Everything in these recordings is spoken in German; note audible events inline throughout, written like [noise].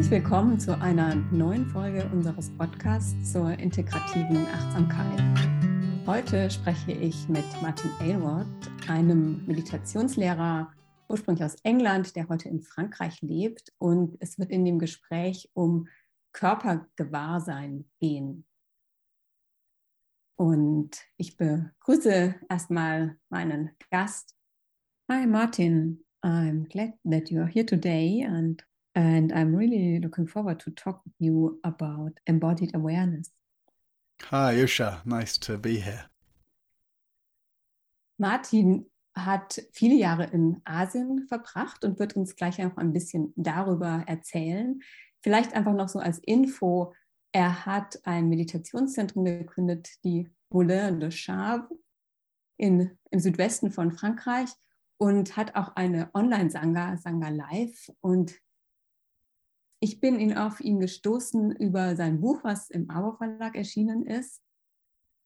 Herzlich willkommen zu einer neuen Folge unseres Podcasts zur integrativen Achtsamkeit. Heute spreche ich mit Martin Aylward, einem Meditationslehrer ursprünglich aus England, der heute in Frankreich lebt. Und es wird in dem Gespräch um Körpergewahrsein gehen. Und ich begrüße erstmal meinen Gast. Hi Martin, I'm glad that you're here today and and I'm really looking forward to talk with you about embodied awareness. Hi Usha, nice to be here. Martin hat viele Jahre in Asien verbracht und wird uns gleich noch ein bisschen darüber erzählen. Vielleicht einfach noch so als Info, er hat ein Meditationszentrum gegründet, die Moulin de Chave in, im Südwesten von Frankreich und hat auch eine Online-Sangha, Sangha Live. Und ich bin ihn auf ihn gestoßen über sein Buch, was im Abo Verlag erschienen ist.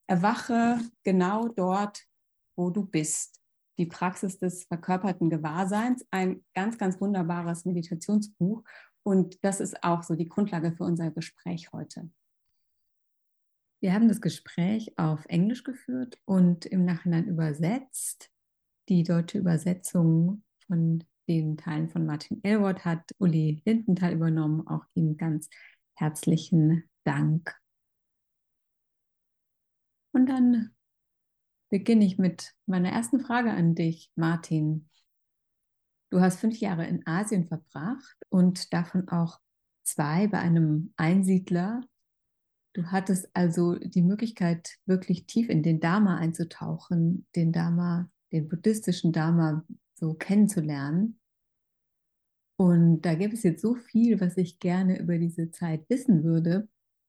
Erwache genau dort, wo du bist. Die Praxis des verkörperten Gewahrseins, ein ganz, ganz wunderbares Meditationsbuch. Und das ist auch so die Grundlage für unser Gespräch heute. Wir haben das Gespräch auf Englisch geführt und im Nachhinein übersetzt. Die deutsche Übersetzung von den Teilen von Martin Elwood hat Uli Lindenthal übernommen. Auch ihm ganz herzlichen Dank. Und dann beginne ich mit meiner ersten Frage an dich, Martin. Du hast fünf Jahre in Asien verbracht und davon auch zwei bei einem Einsiedler. Du hattest also die Möglichkeit, wirklich tief in den Dharma einzutauchen, den Dharma, den buddhistischen Dharma so kennenzulernen. Und da gibt es jetzt so viel, was ich gerne über diese Zeit wissen würde.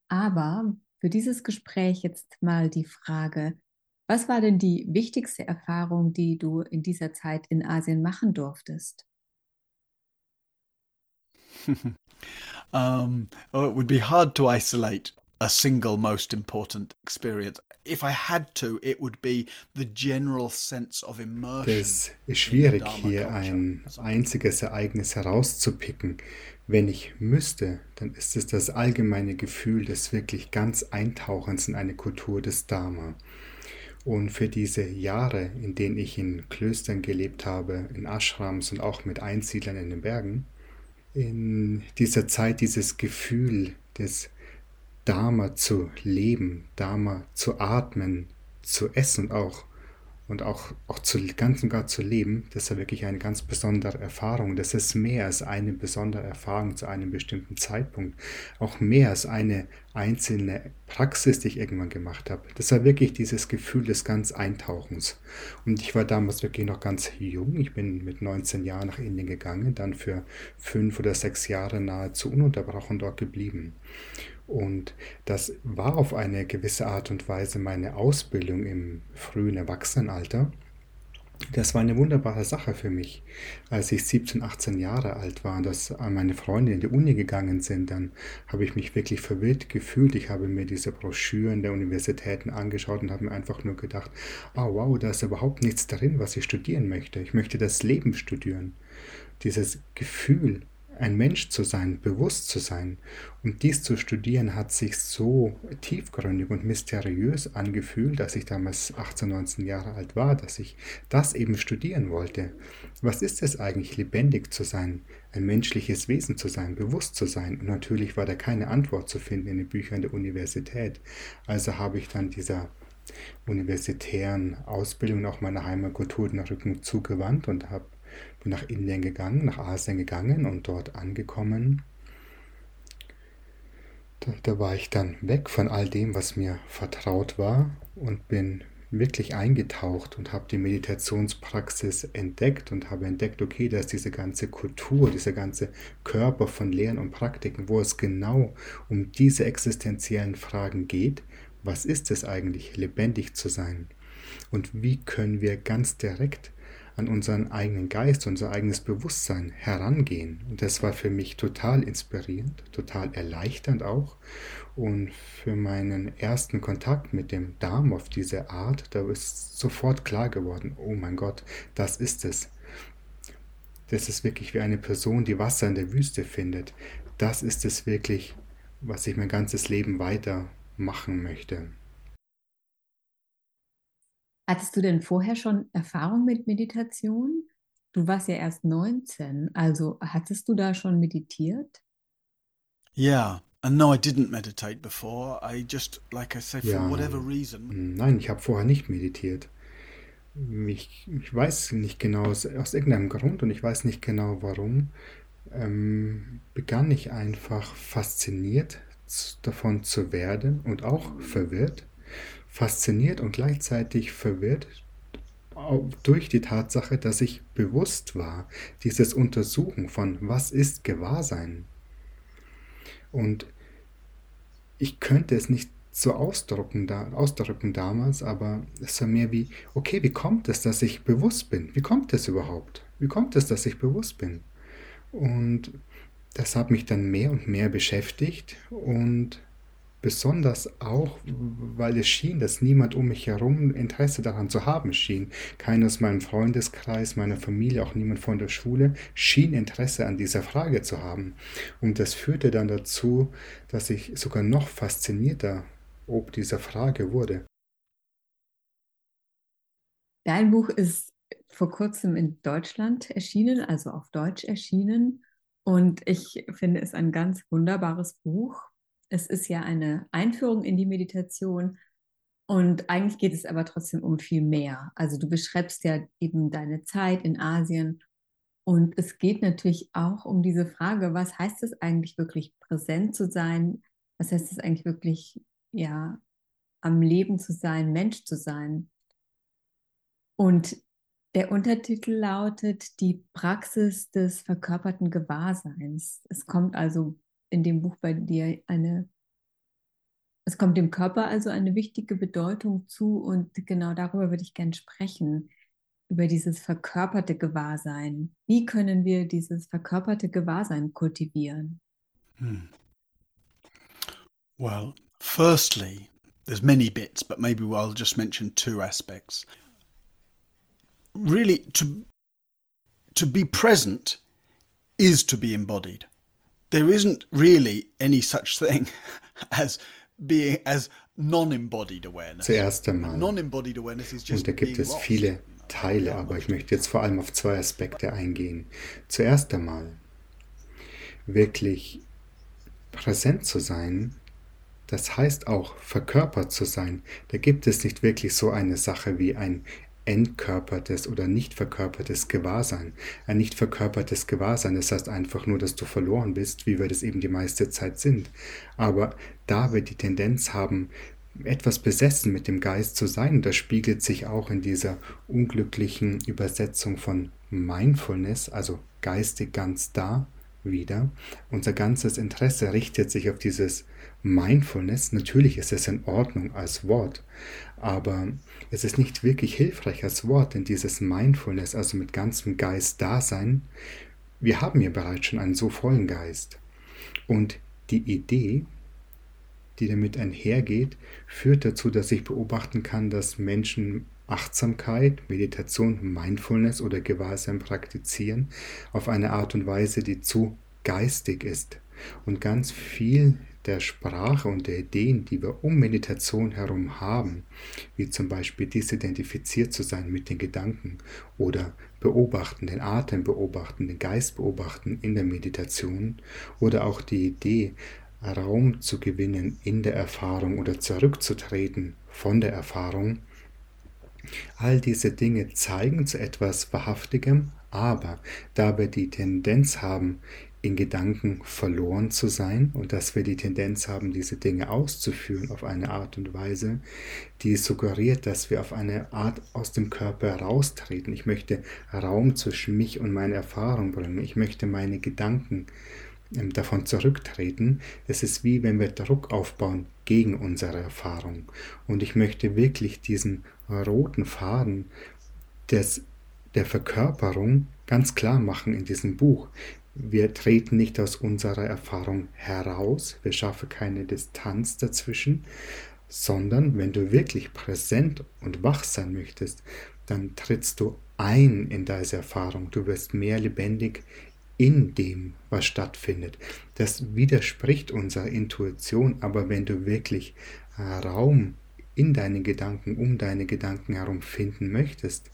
Aber für dieses Gespräch jetzt mal die Frage, was war denn die wichtigste Erfahrung, die du in dieser Zeit in Asien machen durftest? [laughs] um, oh, it would be hard to isolate a single most important experience. If I had to, it would be the general sense of immersion. Es ist schwierig, hier ein einziges Ereignis herauszupicken. Wenn ich müsste, dann ist es das allgemeine Gefühl des wirklich ganz Eintauchens in eine Kultur des Dharma. Und für diese Jahre, in denen ich in Klöstern gelebt habe, in Ashrams und auch mit Einsiedlern in den Bergen, in dieser Zeit dieses Gefühl des Dharma zu leben, Dharma zu atmen, zu essen auch und auch, auch zu, ganz und gar zu leben, das ist wirklich eine ganz besondere Erfahrung. Das ist mehr als eine besondere Erfahrung zu einem bestimmten Zeitpunkt. Auch mehr als eine einzelne Praxis, die ich irgendwann gemacht habe. Das war wirklich dieses Gefühl des ganz Eintauchens. Und ich war damals wirklich noch ganz jung. Ich bin mit 19 Jahren nach Indien gegangen, dann für fünf oder sechs Jahre nahezu ununterbrochen dort geblieben. Und das war auf eine gewisse Art und Weise meine Ausbildung im frühen Erwachsenenalter. Das war eine wunderbare Sache für mich. Als ich 17, 18 Jahre alt war und dass meine Freunde in die Uni gegangen sind, dann habe ich mich wirklich verwirrt gefühlt. Ich habe mir diese Broschüren der Universitäten angeschaut und habe mir einfach nur gedacht, oh wow, da ist überhaupt nichts drin, was ich studieren möchte. Ich möchte das Leben studieren. Dieses Gefühl, ein Mensch zu sein, bewusst zu sein. Und dies zu studieren hat sich so tiefgründig und mysteriös angefühlt, dass ich damals 18, 19 Jahre alt war, dass ich das eben studieren wollte. Was ist es eigentlich, lebendig zu sein, ein menschliches Wesen zu sein, bewusst zu sein? Und natürlich war da keine Antwort zu finden in den Büchern der Universität. Also habe ich dann dieser universitären Ausbildung auch meiner Heimatkultur den Rücken zugewandt und habe bin nach Indien gegangen, nach Asien gegangen und dort angekommen. Da, da war ich dann weg von all dem, was mir vertraut war und bin wirklich eingetaucht und habe die Meditationspraxis entdeckt und habe entdeckt, okay, dass diese ganze Kultur, dieser ganze Körper von Lehren und Praktiken, wo es genau um diese existenziellen Fragen geht, was ist es eigentlich, lebendig zu sein? Und wie können wir ganz direkt an unseren eigenen Geist, unser eigenes Bewusstsein herangehen. Und das war für mich total inspirierend, total erleichternd auch. Und für meinen ersten Kontakt mit dem Darm auf diese Art, da ist sofort klar geworden, oh mein Gott, das ist es. Das ist wirklich wie eine Person, die Wasser in der Wüste findet. Das ist es wirklich, was ich mein ganzes Leben weitermachen möchte. Hattest du denn vorher schon Erfahrung mit Meditation? Du warst ja erst 19, also hattest du da schon meditiert? Yeah, and no, I didn't meditate before. I just, like I say, for ja, whatever reason. Nein, ich habe vorher nicht meditiert. Ich, ich weiß nicht genau, aus, aus, irgendeinem Grund und ich weiß nicht genau warum, ähm, begann ich einfach fasziniert davon zu werden und auch verwirrt fasziniert und gleichzeitig verwirrt durch die Tatsache, dass ich bewusst war, dieses Untersuchen von was ist Gewahrsein. Und ich könnte es nicht so ausdrücken, da, ausdrücken damals, aber es war mehr wie, okay, wie kommt es, dass ich bewusst bin? Wie kommt es überhaupt? Wie kommt es, dass ich bewusst bin? Und das hat mich dann mehr und mehr beschäftigt und Besonders auch, weil es schien, dass niemand um mich herum Interesse daran zu haben schien. Keiner aus meinem Freundeskreis, meiner Familie, auch niemand von der Schule schien Interesse an dieser Frage zu haben. Und das führte dann dazu, dass ich sogar noch faszinierter ob dieser Frage wurde. Dein Buch ist vor kurzem in Deutschland erschienen, also auf Deutsch erschienen. Und ich finde es ein ganz wunderbares Buch es ist ja eine Einführung in die Meditation und eigentlich geht es aber trotzdem um viel mehr. Also du beschreibst ja eben deine Zeit in Asien und es geht natürlich auch um diese Frage, was heißt es eigentlich wirklich präsent zu sein? Was heißt es eigentlich wirklich, ja, am Leben zu sein, Mensch zu sein? Und der Untertitel lautet Die Praxis des verkörperten Gewahrseins. Es kommt also in dem Buch bei dir eine, es kommt dem Körper also eine wichtige Bedeutung zu und genau darüber würde ich gerne sprechen, über dieses verkörperte Gewahrsein. Wie können wir dieses verkörperte Gewahrsein kultivieren? Hmm. Well, firstly, there's many bits, but maybe I'll just mention two aspects. Really, to to be present is to be embodied. There isn't really any such thing [laughs] as being as non-embodied awareness. Zuerst einmal. Non-embodied awareness is just Und da gibt es viele Teile, aber ich möchte jetzt vor allem auf zwei Aspekte eingehen. Zuerst einmal wirklich präsent zu sein, das heißt auch verkörpert zu sein. Da gibt es nicht wirklich so eine Sache wie ein entkörpertes oder nicht verkörpertes Gewahrsein. Ein nicht verkörpertes Gewahrsein, das heißt einfach nur, dass du verloren bist, wie wir das eben die meiste Zeit sind. Aber da wir die Tendenz haben, etwas besessen mit dem Geist zu sein, das spiegelt sich auch in dieser unglücklichen Übersetzung von Mindfulness, also geistig ganz da, wieder. Unser ganzes Interesse richtet sich auf dieses Mindfulness. Natürlich ist es in Ordnung als Wort, aber es ist nicht wirklich hilfreich als Wort, denn dieses Mindfulness, also mit ganzem Geist da sein, wir haben ja bereits schon einen so vollen Geist. Und die Idee, die damit einhergeht, führt dazu, dass ich beobachten kann, dass Menschen Achtsamkeit, Meditation, Mindfulness oder Gewahrsein praktizieren auf eine Art und Weise, die zu geistig ist. Und ganz viel der Sprache und der Ideen, die wir um Meditation herum haben, wie zum Beispiel disidentifiziert zu sein mit den Gedanken oder beobachten, den Atem beobachten, den Geist beobachten in der Meditation oder auch die Idee, Raum zu gewinnen in der Erfahrung oder zurückzutreten von der Erfahrung. All diese Dinge zeigen zu etwas Wahrhaftigem, aber da wir die Tendenz haben, in Gedanken verloren zu sein und dass wir die Tendenz haben, diese Dinge auszuführen auf eine Art und Weise, die suggeriert, dass wir auf eine Art aus dem Körper heraustreten. Ich möchte Raum zwischen mich und meine Erfahrung bringen. Ich möchte meine Gedanken ähm, davon zurücktreten. Es ist wie wenn wir Druck aufbauen gegen unsere Erfahrung. Und ich möchte wirklich diesen roten Faden des, der Verkörperung ganz klar machen in diesem Buch. Wir treten nicht aus unserer Erfahrung heraus, wir schaffen keine Distanz dazwischen, sondern wenn du wirklich präsent und wach sein möchtest, dann trittst du ein in diese Erfahrung. Du wirst mehr lebendig in dem, was stattfindet. Das widerspricht unserer Intuition, aber wenn du wirklich Raum in deine Gedanken, um deine Gedanken herum finden möchtest,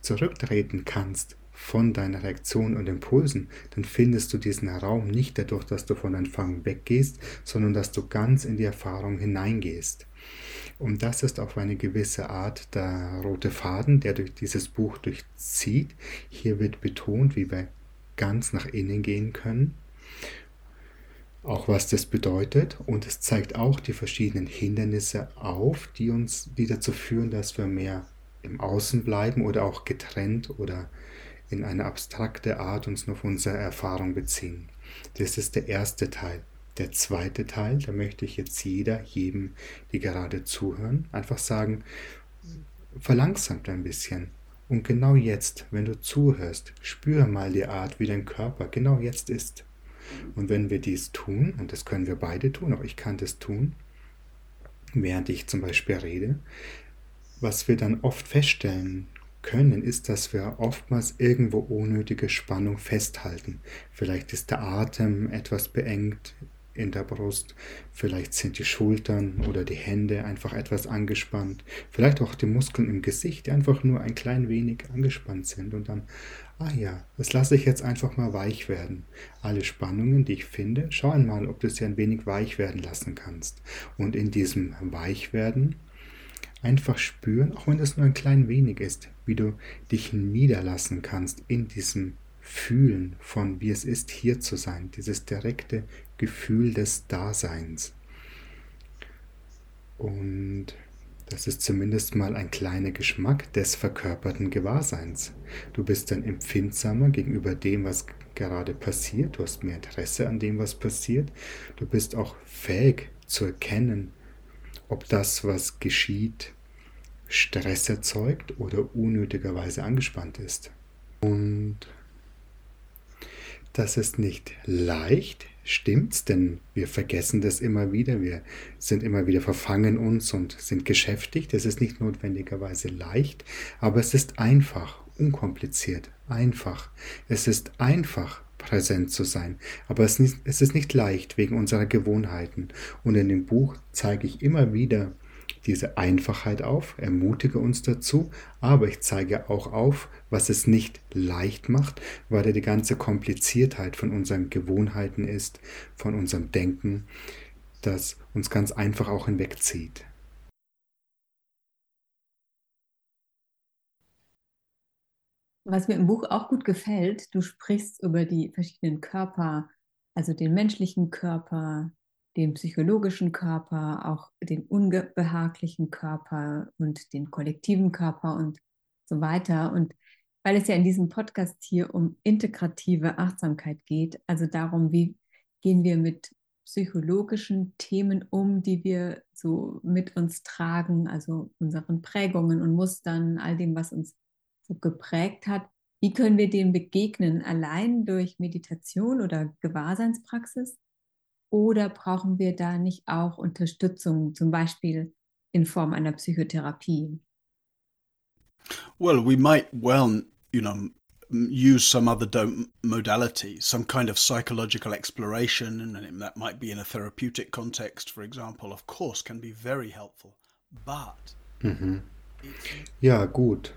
zurücktreten kannst von deiner Reaktion und Impulsen, dann findest du diesen Raum nicht dadurch, dass du von Empfang weggehst, sondern dass du ganz in die Erfahrung hineingehst. Und das ist auf eine gewisse Art der rote Faden, der durch dieses Buch durchzieht. Hier wird betont, wie wir ganz nach innen gehen können. Auch was das bedeutet. Und es zeigt auch die verschiedenen Hindernisse auf, die uns, die dazu führen, dass wir mehr im Außen bleiben oder auch getrennt oder in eine abstrakte Art uns auf unsere Erfahrung beziehen. Das ist der erste Teil. Der zweite Teil, da möchte ich jetzt jeder, jedem, die gerade zuhören, einfach sagen, verlangsamt ein bisschen. Und genau jetzt, wenn du zuhörst, spür mal die Art, wie dein Körper genau jetzt ist. Und wenn wir dies tun, und das können wir beide tun, auch ich kann das tun, während ich zum Beispiel rede, was wir dann oft feststellen können, ist, dass wir oftmals irgendwo unnötige Spannung festhalten. Vielleicht ist der Atem etwas beengt in der Brust, vielleicht sind die Schultern oder die Hände einfach etwas angespannt, vielleicht auch die Muskeln im Gesicht, die einfach nur ein klein wenig angespannt sind und dann, ah ja, das lasse ich jetzt einfach mal weich werden. Alle Spannungen, die ich finde, schau einmal, ob du sie ein wenig weich werden lassen kannst. Und in diesem Weichwerden einfach spüren, auch wenn es nur ein klein wenig ist, wie du dich niederlassen kannst in diesem Fühlen von, wie es ist, hier zu sein, dieses direkte Gefühl des Daseins. Und das ist zumindest mal ein kleiner Geschmack des verkörperten Gewahrseins. Du bist dann empfindsamer gegenüber dem, was gerade passiert. Du hast mehr Interesse an dem, was passiert. Du bist auch fähig zu erkennen, ob das, was geschieht, Stress erzeugt oder unnötigerweise angespannt ist. Und das ist nicht leicht, stimmt's, denn wir vergessen das immer wieder, wir sind immer wieder verfangen uns und sind geschäftigt. Es ist nicht notwendigerweise leicht, aber es ist einfach, unkompliziert, einfach. Es ist einfach, präsent zu sein. Aber es ist nicht leicht wegen unserer Gewohnheiten. Und in dem Buch zeige ich immer wieder diese Einfachheit auf, ermutige uns dazu, aber ich zeige auch auf, was es nicht leicht macht, weil da die ganze Kompliziertheit von unseren Gewohnheiten ist, von unserem Denken, das uns ganz einfach auch hinwegzieht. Was mir im Buch auch gut gefällt, du sprichst über die verschiedenen Körper, also den menschlichen Körper, den psychologischen Körper, auch den unbehaglichen Körper und den kollektiven Körper und so weiter. Und weil es ja in diesem Podcast hier um integrative Achtsamkeit geht, also darum, wie gehen wir mit psychologischen Themen um, die wir so mit uns tragen, also unseren Prägungen und Mustern, all dem, was uns so geprägt hat. Wie können wir dem begegnen? Allein durch Meditation oder Gewahrseinspraxis? Oder brauchen wir da nicht auch Unterstützung, zum Beispiel in Form einer Psychotherapie? Well, we might well, you know, use some other modality, some kind of psychological exploration, and that might be in a therapeutic context, for example, of course, can be very helpful. But. Mhm. Ja, gut.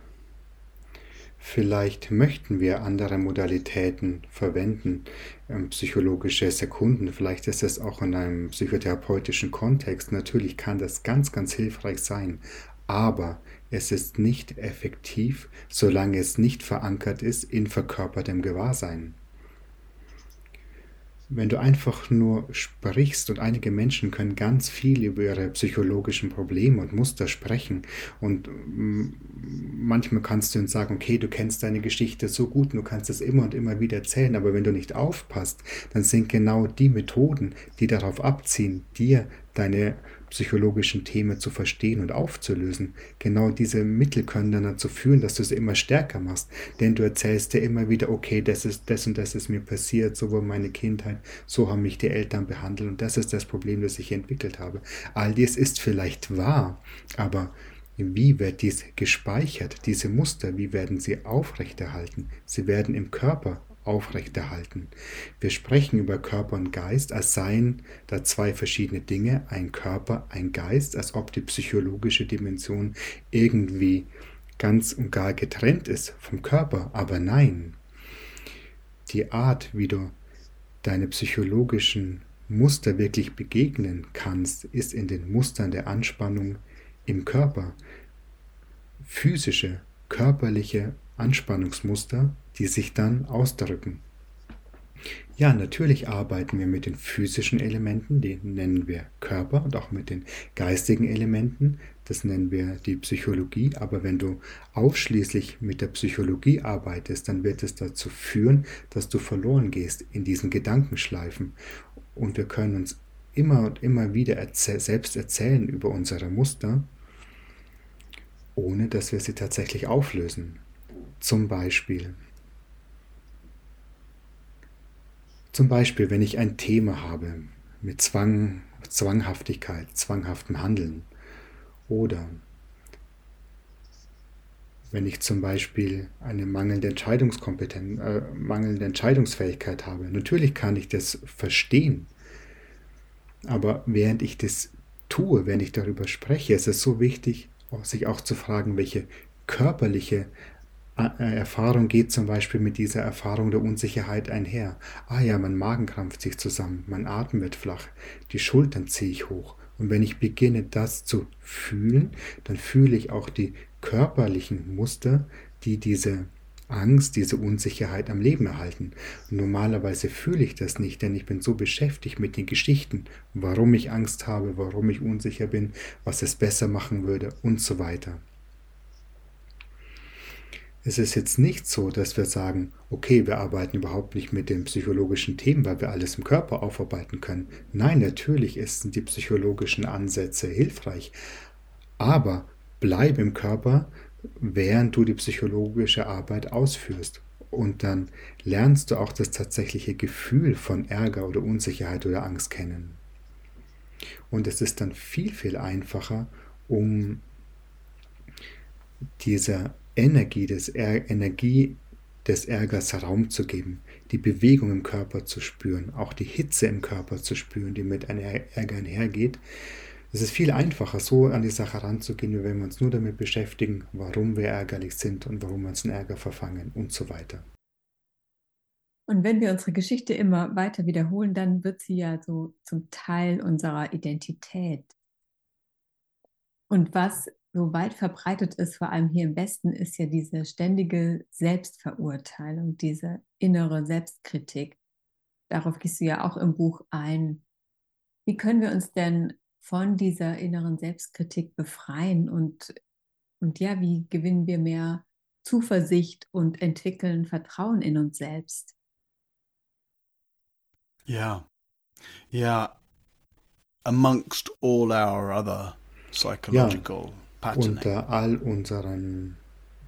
Vielleicht möchten wir andere Modalitäten verwenden, ähm, psychologische Sekunden. Vielleicht ist es auch in einem psychotherapeutischen Kontext. Natürlich kann das ganz, ganz hilfreich sein. Aber es ist nicht effektiv, solange es nicht verankert ist in verkörpertem Gewahrsein wenn du einfach nur sprichst und einige Menschen können ganz viel über ihre psychologischen Probleme und Muster sprechen und mm, manchmal kannst du uns sagen, okay, du kennst deine Geschichte so gut, du kannst es immer und immer wieder erzählen, aber wenn du nicht aufpasst, dann sind genau die Methoden, die darauf abziehen, dir deine psychologischen Themen zu verstehen und aufzulösen. Genau diese Mittel können dann dazu führen, dass du es immer stärker machst. Denn du erzählst dir immer wieder, okay, das ist das und das ist mir passiert, so war meine Kindheit, so haben mich die Eltern behandelt und das ist das Problem, das ich entwickelt habe. All dies ist vielleicht wahr, aber Wie wird dies gespeichert, diese Muster, wie werden sie aufrechterhalten? Sie werden im Körper aufrechterhalten. Wir sprechen über Körper und Geist, als seien da zwei verschiedene Dinge, ein Körper, ein Geist, als ob die psychologische Dimension irgendwie ganz und gar getrennt ist vom Körper. Aber nein, die Art, wie du deine psychologischen Muster wirklich begegnen kannst, ist in den Mustern der Anspannung im Körper. Physische, körperliche Anspannungsmuster, die sich dann ausdrücken. Ja, natürlich arbeiten wir mit den physischen Elementen, die nennen wir Körper und auch mit den geistigen Elementen, das nennen wir die Psychologie. Aber wenn du ausschließlich mit der Psychologie arbeitest, dann wird es dazu führen, dass du verloren gehst in diesen Gedankenschleifen. Und wir können uns immer und immer wieder erzäh selbst erzählen über unsere Muster, ohne dass wir sie tatsächlich auflösen. Zum Beispiel, Zum Beispiel, wenn ich ein Thema habe mit Zwang, Zwanghaftigkeit, zwanghaftem Handeln oder wenn ich zum Beispiel eine mangelnde Entscheidungskompetenz, äh, mangelnde Entscheidungsfähigkeit habe. Natürlich kann ich das verstehen, aber während ich das tue, wenn ich darüber spreche, ist es so wichtig, sich auch zu fragen, welche körperliche Erfahrung geht zum Beispiel mit dieser Erfahrung der Unsicherheit einher. Ah ja, mein Magen krampft sich zusammen, mein Atem wird flach, die Schultern ziehe ich hoch. Und wenn ich beginne, das zu fühlen, dann fühle ich auch die körperlichen Muster, die diese Angst, diese Unsicherheit am Leben erhalten. Normalerweise fühle ich das nicht, denn ich bin so beschäftigt mit den Geschichten, warum ich Angst habe, warum ich unsicher bin, was es besser machen würde und so weiter. Es ist jetzt nicht so, dass wir sagen, okay, wir arbeiten überhaupt nicht mit den psychologischen Themen, weil wir alles im Körper aufarbeiten können. Nein, natürlich sind die psychologischen Ansätze hilfreich, aber bleib im Körper, während du die psychologische Arbeit ausführst. Und dann lernst du auch das tatsächliche Gefühl von Ärger oder Unsicherheit oder Angst kennen. Und es ist dann viel, viel einfacher, um dieser Energie des, Är Energie des Ärgers Raum zu geben, die Bewegung im Körper zu spüren, auch die Hitze im Körper zu spüren, die mit einem Ärger einhergeht. Es ist viel einfacher, so an die Sache ranzugehen, wenn wir uns nur damit beschäftigen, warum wir ärgerlich sind und warum wir uns in Ärger verfangen und so weiter. Und wenn wir unsere Geschichte immer weiter wiederholen, dann wird sie ja so zum Teil unserer Identität. Und was so weit verbreitet ist, vor allem hier im Westen, ist ja diese ständige Selbstverurteilung, diese innere Selbstkritik. Darauf gehst du ja auch im Buch ein. Wie können wir uns denn von dieser inneren Selbstkritik befreien und, und ja, wie gewinnen wir mehr Zuversicht und entwickeln Vertrauen in uns selbst? Ja, ja, amongst all our other psychological ja unter all unseren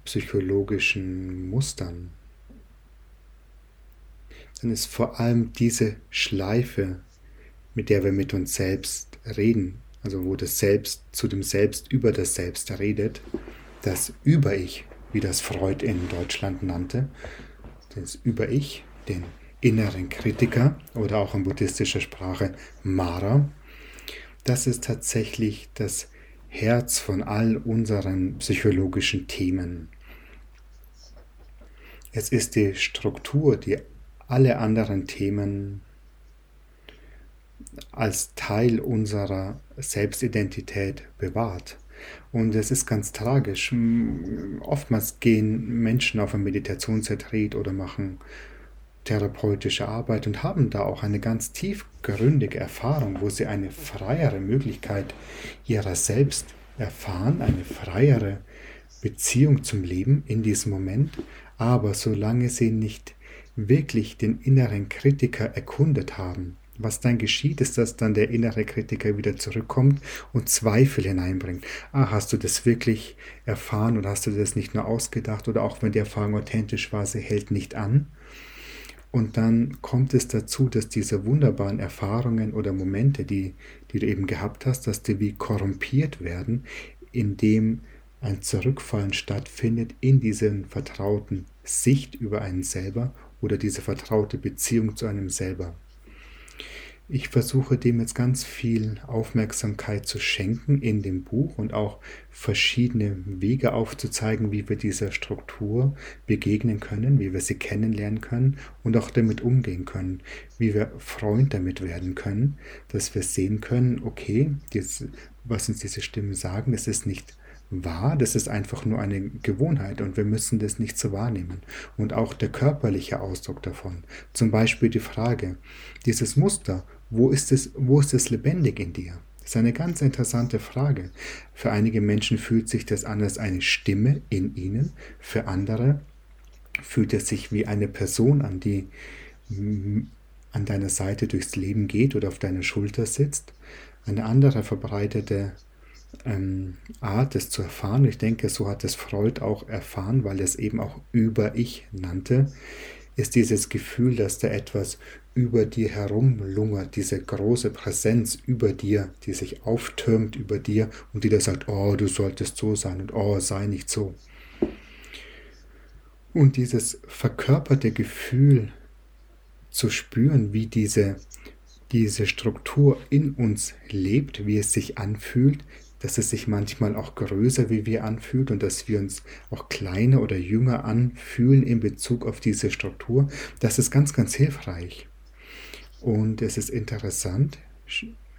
psychologischen Mustern, dann ist vor allem diese Schleife, mit der wir mit uns selbst reden, also wo das Selbst zu dem Selbst über das Selbst redet, das Über-Ich, wie das Freud in Deutschland nannte, das Über-Ich, den inneren Kritiker oder auch in buddhistischer Sprache Mara, das ist tatsächlich das Herz von all unseren psychologischen Themen. Es ist die Struktur, die alle anderen Themen als Teil unserer Selbstidentität bewahrt. Und es ist ganz tragisch. Oftmals gehen Menschen auf ein Meditationsretreat oder machen therapeutische Arbeit und haben da auch eine ganz tiefgründige Erfahrung, wo sie eine freiere Möglichkeit ihrer selbst erfahren, eine freiere Beziehung zum Leben in diesem Moment, aber solange sie nicht wirklich den inneren Kritiker erkundet haben, was dann geschieht, ist, dass dann der innere Kritiker wieder zurückkommt und Zweifel hineinbringt. Ah, hast du das wirklich erfahren oder hast du das nicht nur ausgedacht oder auch wenn die Erfahrung authentisch war, sie hält nicht an? Und dann kommt es dazu, dass diese wunderbaren Erfahrungen oder Momente, die, die du eben gehabt hast, dass die wie korrumpiert werden, indem ein Zurückfallen stattfindet in diesen vertrauten Sicht über einen selber oder diese vertraute Beziehung zu einem selber. Ich versuche dem jetzt ganz viel Aufmerksamkeit zu schenken in dem Buch und auch verschiedene Wege aufzuzeigen, wie wir dieser Struktur begegnen können, wie wir sie kennenlernen können und auch damit umgehen können, wie wir Freund damit werden können, dass wir sehen können, okay, das, was uns diese Stimmen sagen, das ist nicht wahr, das ist einfach nur eine Gewohnheit und wir müssen das nicht so wahrnehmen. Und auch der körperliche Ausdruck davon, zum Beispiel die Frage, dieses Muster, wo ist es, wo ist es lebendig in dir? Das ist eine ganz interessante Frage. Für einige Menschen fühlt sich das an als eine Stimme in ihnen, für andere fühlt es sich wie eine Person an, die an deiner Seite durchs Leben geht oder auf deiner Schulter sitzt. Eine andere verbreitete ähm, Art, es zu erfahren, ich denke, so hat es Freud auch erfahren, weil er es eben auch über Ich nannte, ist dieses Gefühl, dass da etwas über dir herumlungert, diese große Präsenz über dir, die sich auftürmt über dir und die da sagt, oh, du solltest so sein und oh, sei nicht so. Und dieses verkörperte Gefühl zu spüren, wie diese, diese Struktur in uns lebt, wie es sich anfühlt, dass es sich manchmal auch größer wie wir anfühlt und dass wir uns auch kleiner oder jünger anfühlen in Bezug auf diese Struktur, das ist ganz, ganz hilfreich. Und es ist interessant,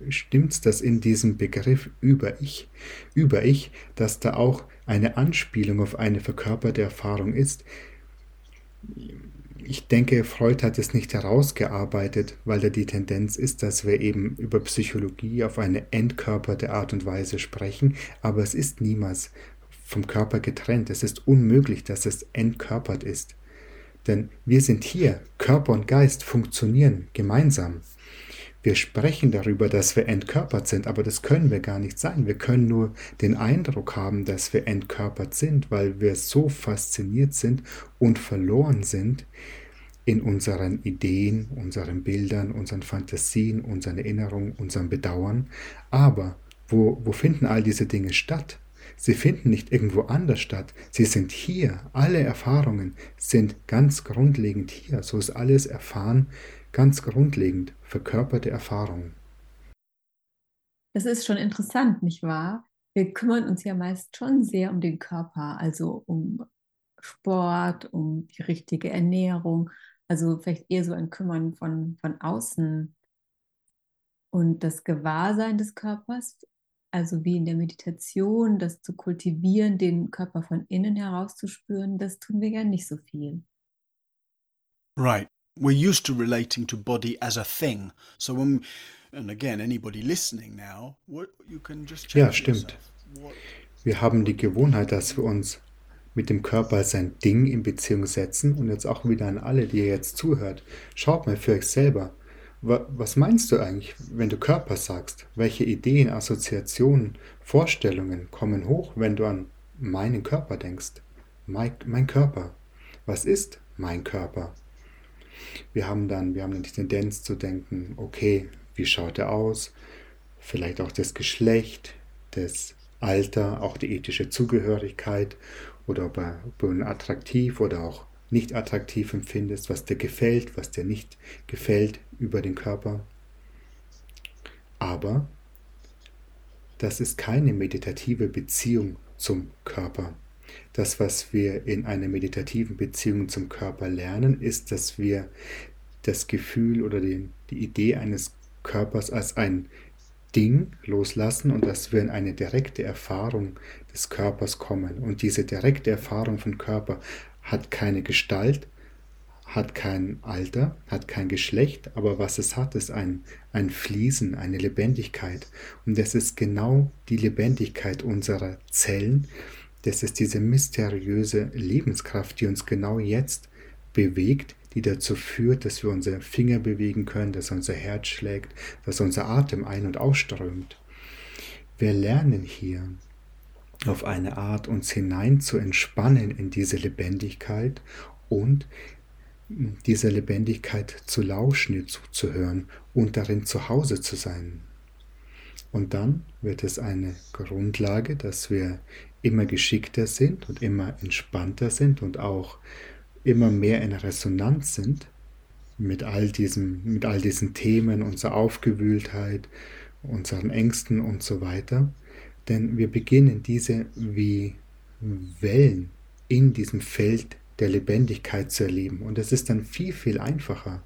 stimmt es, dass in diesem Begriff über ich, über ich, dass da auch eine Anspielung auf eine verkörperte Erfahrung ist. Ich denke, Freud hat es nicht herausgearbeitet, weil da die Tendenz ist, dass wir eben über Psychologie auf eine entkörperte Art und Weise sprechen, aber es ist niemals vom Körper getrennt. Es ist unmöglich, dass es entkörpert ist. Denn wir sind hier, Körper und Geist funktionieren gemeinsam. Wir sprechen darüber, dass wir entkörpert sind, aber das können wir gar nicht sein. Wir können nur den Eindruck haben, dass wir entkörpert sind, weil wir so fasziniert sind und verloren sind in unseren Ideen, unseren Bildern, unseren Fantasien, unseren Erinnerungen, unserem Bedauern. Aber wo, wo finden all diese Dinge statt? Sie finden nicht irgendwo anders statt. Sie sind hier. Alle Erfahrungen sind ganz grundlegend hier. So ist alles erfahren, ganz grundlegend, verkörperte Erfahrung. Das ist schon interessant, nicht wahr? Wir kümmern uns ja meist schon sehr um den Körper, also um Sport, um die richtige Ernährung, also vielleicht eher so ein Kümmern von, von außen. Und das Gewahrsein des Körpers also wie in der Meditation, das zu kultivieren, den Körper von innen herauszuspüren, das tun wir ja nicht so viel. Right. We're used to relating to body as a thing. So when and again anybody listening now, what you can just check Ja, stimmt. Wir haben die Gewohnheit, dass wir uns mit dem Körper als ein Ding in Beziehung setzen und jetzt auch wieder an alle, die ihr jetzt zuhört. Schaut mal für euch selber. Was meinst du eigentlich, wenn du Körper sagst? Welche Ideen, Assoziationen, Vorstellungen kommen hoch, wenn du an meinen Körper denkst? Mein, mein Körper. Was ist mein Körper? Wir haben dann, wir haben dann die Tendenz zu denken, okay, wie schaut er aus? Vielleicht auch das Geschlecht, das Alter, auch die ethische Zugehörigkeit oder ob er, ob er attraktiv oder auch nicht attraktiv empfindest, was dir gefällt, was dir nicht gefällt über den Körper. Aber das ist keine meditative Beziehung zum Körper. Das, was wir in einer meditativen Beziehung zum Körper lernen, ist, dass wir das Gefühl oder den, die Idee eines Körpers als ein Ding loslassen und dass wir in eine direkte Erfahrung des Körpers kommen. Und diese direkte Erfahrung von Körper hat keine Gestalt, hat kein Alter, hat kein Geschlecht, aber was es hat, ist ein, ein Fließen, eine Lebendigkeit. Und das ist genau die Lebendigkeit unserer Zellen. Das ist diese mysteriöse Lebenskraft, die uns genau jetzt bewegt, die dazu führt, dass wir unsere Finger bewegen können, dass unser Herz schlägt, dass unser Atem ein- und ausströmt. Wir lernen hier auf eine Art uns hinein zu entspannen in diese Lebendigkeit und dieser Lebendigkeit zu lauschen, ihr zuzuhören und darin zu Hause zu sein. Und dann wird es eine Grundlage, dass wir immer geschickter sind und immer entspannter sind und auch immer mehr in Resonanz sind mit all diesen, mit all diesen Themen, unserer Aufgewühltheit, unseren Ängsten und so weiter. Denn wir beginnen diese wie Wellen in diesem Feld der Lebendigkeit zu erleben. Und es ist dann viel, viel einfacher,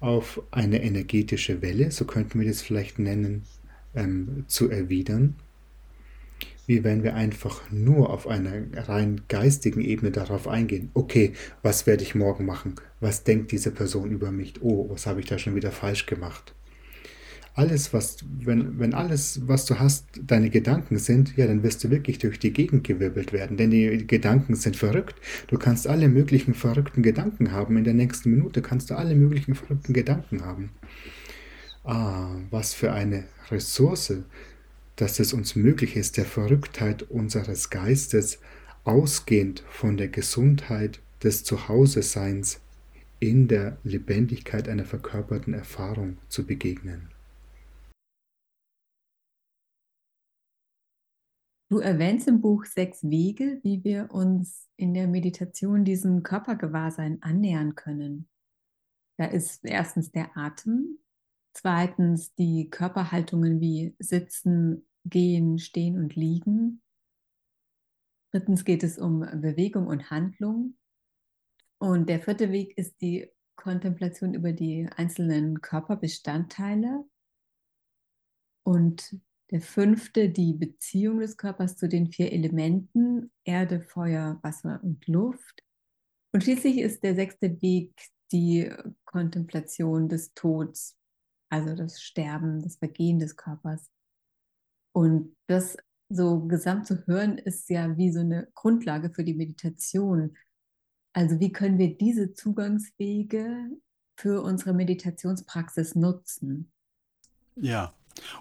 auf eine energetische Welle, so könnten wir das vielleicht nennen, ähm, zu erwidern, wie wenn wir einfach nur auf einer rein geistigen Ebene darauf eingehen. Okay, was werde ich morgen machen? Was denkt diese Person über mich? Oh, was habe ich da schon wieder falsch gemacht? alles, was, wenn, wenn alles, was du hast, deine Gedanken sind, ja, dann wirst du wirklich durch die Gegend gewirbelt werden, denn die Gedanken sind verrückt. Du kannst alle möglichen verrückten Gedanken haben. In der nächsten Minute kannst du alle möglichen verrückten Gedanken haben. Ah, was für eine Ressource, dass es uns möglich ist, der Verrücktheit unseres Geistes ausgehend von der Gesundheit des Zuhause-Seins in der Lebendigkeit einer verkörperten Erfahrung zu begegnen. Du erwähnst im Buch sechs Wege, wie wir uns in der Meditation diesem Körpergewahrsein annähern können. Da ist erstens der Atem, zweitens die Körperhaltungen wie Sitzen, Gehen, Stehen und Liegen. Drittens geht es um Bewegung und Handlung. Und der vierte Weg ist die Kontemplation über die einzelnen Körperbestandteile. Und der fünfte, die Beziehung des Körpers zu den vier Elementen, Erde, Feuer, Wasser und Luft. Und schließlich ist der sechste Weg die Kontemplation des Todes, also das Sterben, das Vergehen des Körpers. Und das so gesamt zu hören, ist ja wie so eine Grundlage für die Meditation. Also wie können wir diese Zugangswege für unsere Meditationspraxis nutzen? Ja,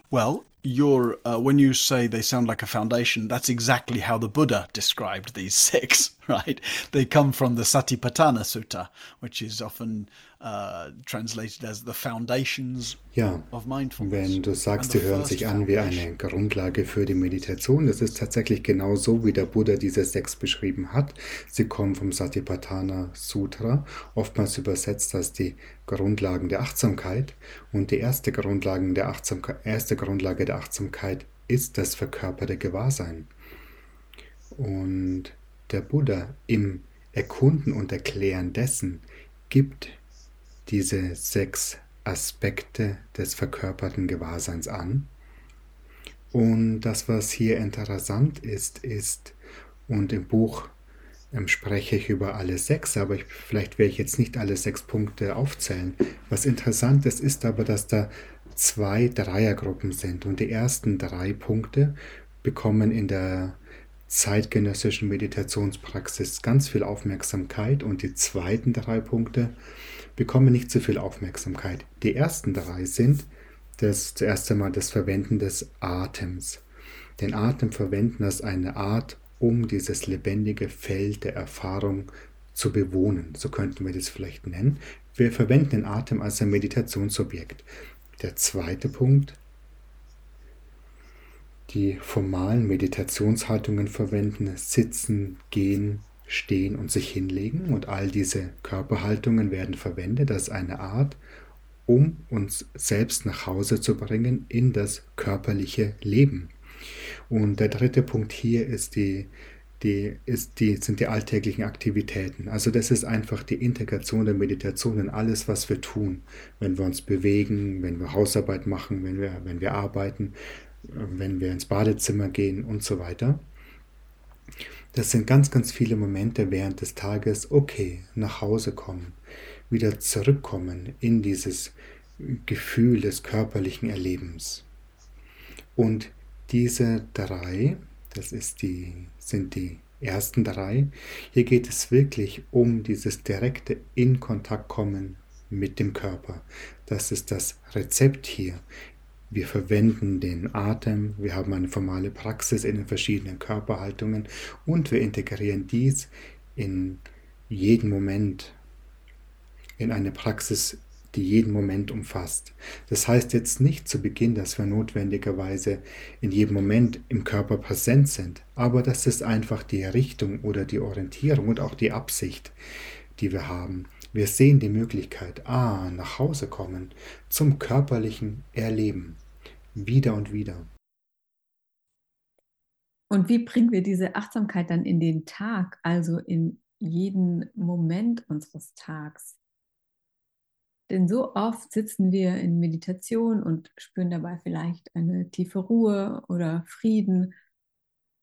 well, your uh, when you say they sound like a foundation, that's exactly how the Buddha described these [laughs] six, right? They come from the Satipatthana Sutta, which is often uh, translated as the foundations ja, of mindfulness. Wenn du sagst, sie hören sich an wie eine Grundlage für die Meditation, das ist tatsächlich genau so, wie der Buddha diese sechs beschrieben hat. Sie kommen vom Satipatthana Sutra, oftmals übersetzt als die Grundlagen der Achtsamkeit. Und die erste, Grundlagen der Achtsamkeit, erste Grundlage der Achtsamkeit ist das verkörperte Gewahrsein. Und der Buddha im Erkunden und Erklären dessen gibt diese sechs Aspekte des verkörperten Gewahrseins an. Und das, was hier interessant ist, ist, und im Buch ähm, spreche ich über alle sechs, aber ich, vielleicht werde ich jetzt nicht alle sechs Punkte aufzählen. Was interessant ist, ist aber, dass da zwei Dreiergruppen sind. Und die ersten drei Punkte bekommen in der zeitgenössischen Meditationspraxis ganz viel Aufmerksamkeit und die zweiten drei Punkte bekommen nicht so viel Aufmerksamkeit. Die ersten drei sind das zuerst einmal das Verwenden des Atems. Den Atem verwenden als eine Art, um dieses lebendige Feld der Erfahrung zu bewohnen. So könnten wir das vielleicht nennen. Wir verwenden den Atem als ein Meditationsobjekt. Der zweite Punkt, die formalen Meditationshaltungen verwenden, sitzen, gehen, stehen und sich hinlegen. Und all diese Körperhaltungen werden verwendet als eine Art, um uns selbst nach Hause zu bringen in das körperliche Leben. Und der dritte Punkt hier ist die die, ist die, sind die alltäglichen Aktivitäten. Also das ist einfach die Integration der Meditation in alles, was wir tun. Wenn wir uns bewegen, wenn wir Hausarbeit machen, wenn wir, wenn wir arbeiten, wenn wir ins Badezimmer gehen und so weiter. Das sind ganz, ganz viele Momente während des Tages, okay, nach Hause kommen, wieder zurückkommen in dieses Gefühl des körperlichen Erlebens. Und diese drei, das ist die sind die ersten drei. Hier geht es wirklich um dieses direkte in Kontakt kommen mit dem Körper. Das ist das Rezept hier. Wir verwenden den Atem, wir haben eine formale Praxis in den verschiedenen Körperhaltungen und wir integrieren dies in jeden Moment in eine Praxis, die jeden Moment umfasst. Das heißt jetzt nicht zu Beginn, dass wir notwendigerweise in jedem Moment im Körper präsent sind, aber das ist einfach die Richtung oder die Orientierung und auch die Absicht, die wir haben. Wir sehen die Möglichkeit, ah, nach Hause kommen, zum körperlichen Erleben, wieder und wieder. Und wie bringen wir diese Achtsamkeit dann in den Tag, also in jeden Moment unseres Tags? Denn so oft sitzen wir in Meditation und spüren dabei vielleicht eine tiefe Ruhe oder Frieden,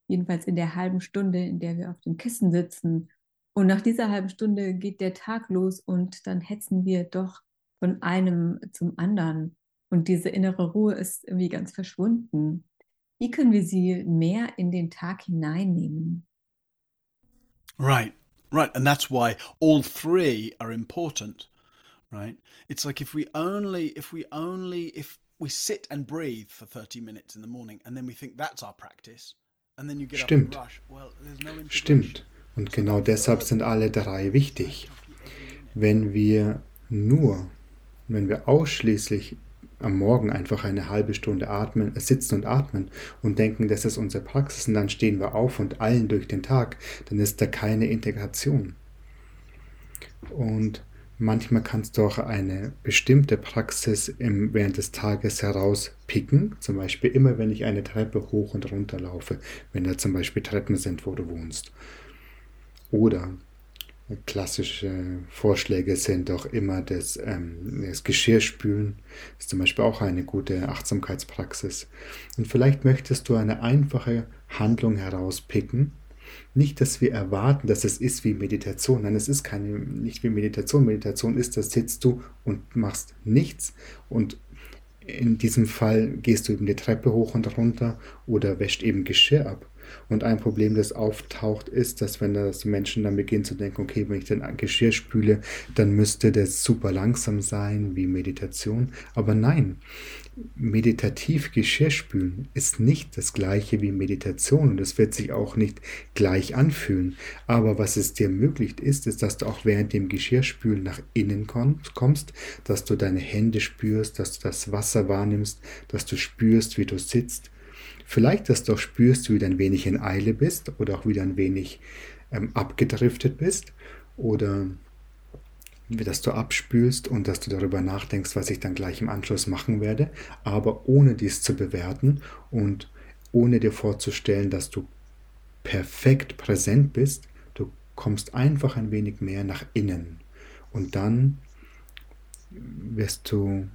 jedenfalls in der halben Stunde, in der wir auf dem Kissen sitzen. Und nach dieser halben Stunde geht der Tag los und dann hetzen wir doch von einem zum anderen. Und diese innere Ruhe ist irgendwie ganz verschwunden. Wie können wir sie mehr in den Tag hineinnehmen? Right, right. And that's why all three are important, right? It's like if we only, if we only, if we sit and breathe for 30 minutes in the morning and then we think that's our practice and then you get Stimmt. up and rush, well, there's no Stimmt. Und genau deshalb sind alle drei wichtig. Wenn wir nur, wenn wir ausschließlich am Morgen einfach eine halbe Stunde atmen, sitzen und atmen und denken, das ist unsere Praxis und dann stehen wir auf und eilen durch den Tag, dann ist da keine Integration. Und manchmal kannst du auch eine bestimmte Praxis im, während des Tages herauspicken. Zum Beispiel immer, wenn ich eine Treppe hoch und runter laufe, wenn da zum Beispiel Treppen sind, wo du wohnst. Oder Klassische Vorschläge sind doch immer das, ähm, das Geschirrspülen. Das ist zum Beispiel auch eine gute Achtsamkeitspraxis. Und vielleicht möchtest du eine einfache Handlung herauspicken. Nicht, dass wir erwarten, dass es ist wie Meditation. Nein, es ist keine, nicht wie Meditation. Meditation ist, da sitzt du und machst nichts. Und in diesem Fall gehst du eben die Treppe hoch und runter oder wäscht eben Geschirr ab. Und ein Problem, das auftaucht, ist, dass wenn das Menschen dann beginnen zu denken, okay, wenn ich den Geschirr spüle, dann müsste das super langsam sein, wie Meditation. Aber nein, meditativ Geschirr spülen ist nicht das gleiche wie Meditation und es wird sich auch nicht gleich anfühlen. Aber was es dir ermöglicht ist, ist, dass du auch während dem Geschirrspülen nach innen kommst, dass du deine Hände spürst, dass du das Wasser wahrnimmst, dass du spürst, wie du sitzt, Vielleicht, dass du auch spürst, wie du ein wenig in Eile bist oder auch wieder ein wenig ähm, abgedriftet bist oder dass du abspülst und dass du darüber nachdenkst, was ich dann gleich im Anschluss machen werde, aber ohne dies zu bewerten und ohne dir vorzustellen, dass du perfekt präsent bist, du kommst einfach ein wenig mehr nach innen. Und dann wirst du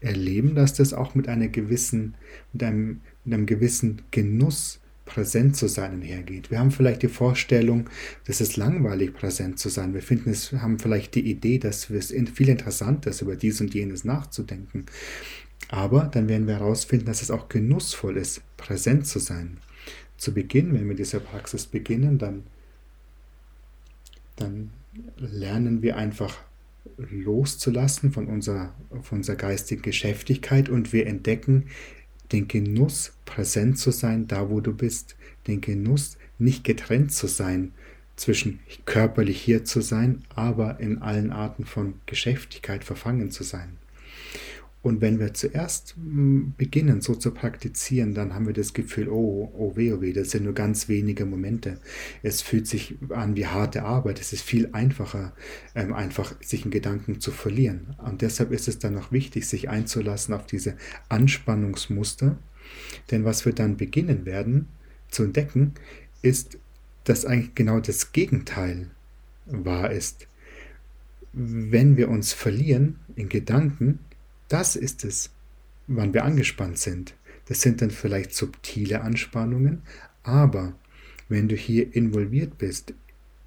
erleben, dass das auch mit einer gewissen, mit einem mit einem gewissen Genuss präsent zu sein einhergeht. Wir haben vielleicht die Vorstellung, dass es langweilig präsent zu sein. Wir finden es, haben vielleicht die Idee, dass es viel interessanter ist, über dies und jenes nachzudenken. Aber dann werden wir herausfinden, dass es auch genussvoll ist, präsent zu sein. Zu Beginn, wenn wir diese Praxis beginnen, dann, dann lernen wir einfach loszulassen von unserer, von unserer geistigen Geschäftigkeit und wir entdecken, den Genuss, präsent zu sein, da wo du bist, den Genuss, nicht getrennt zu sein, zwischen körperlich hier zu sein, aber in allen Arten von Geschäftigkeit verfangen zu sein. Und wenn wir zuerst hm, beginnen, so zu praktizieren, dann haben wir das Gefühl, oh, oh weh, oh weh, das sind nur ganz wenige Momente. Es fühlt sich an wie harte Arbeit. Es ist viel einfacher, ähm, einfach sich in Gedanken zu verlieren. Und deshalb ist es dann noch wichtig, sich einzulassen auf diese Anspannungsmuster. Denn was wir dann beginnen werden zu entdecken, ist, dass eigentlich genau das Gegenteil wahr ist. Wenn wir uns verlieren in Gedanken, das ist es, wann wir angespannt sind. Das sind dann vielleicht subtile Anspannungen, aber wenn du hier involviert bist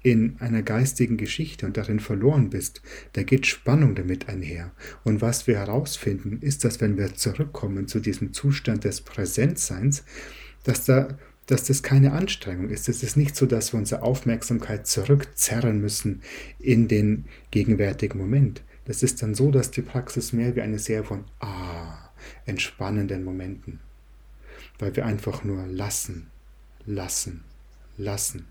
in einer geistigen Geschichte und darin verloren bist, da geht Spannung damit einher. Und was wir herausfinden, ist, dass wenn wir zurückkommen zu diesem Zustand des Präsentseins, dass da dass das keine Anstrengung ist. Es ist nicht so, dass wir unsere Aufmerksamkeit zurückzerren müssen in den gegenwärtigen Moment. Das ist dann so, dass die Praxis mehr wie eine Serie von ah, entspannenden Momenten, weil wir einfach nur lassen, lassen, lassen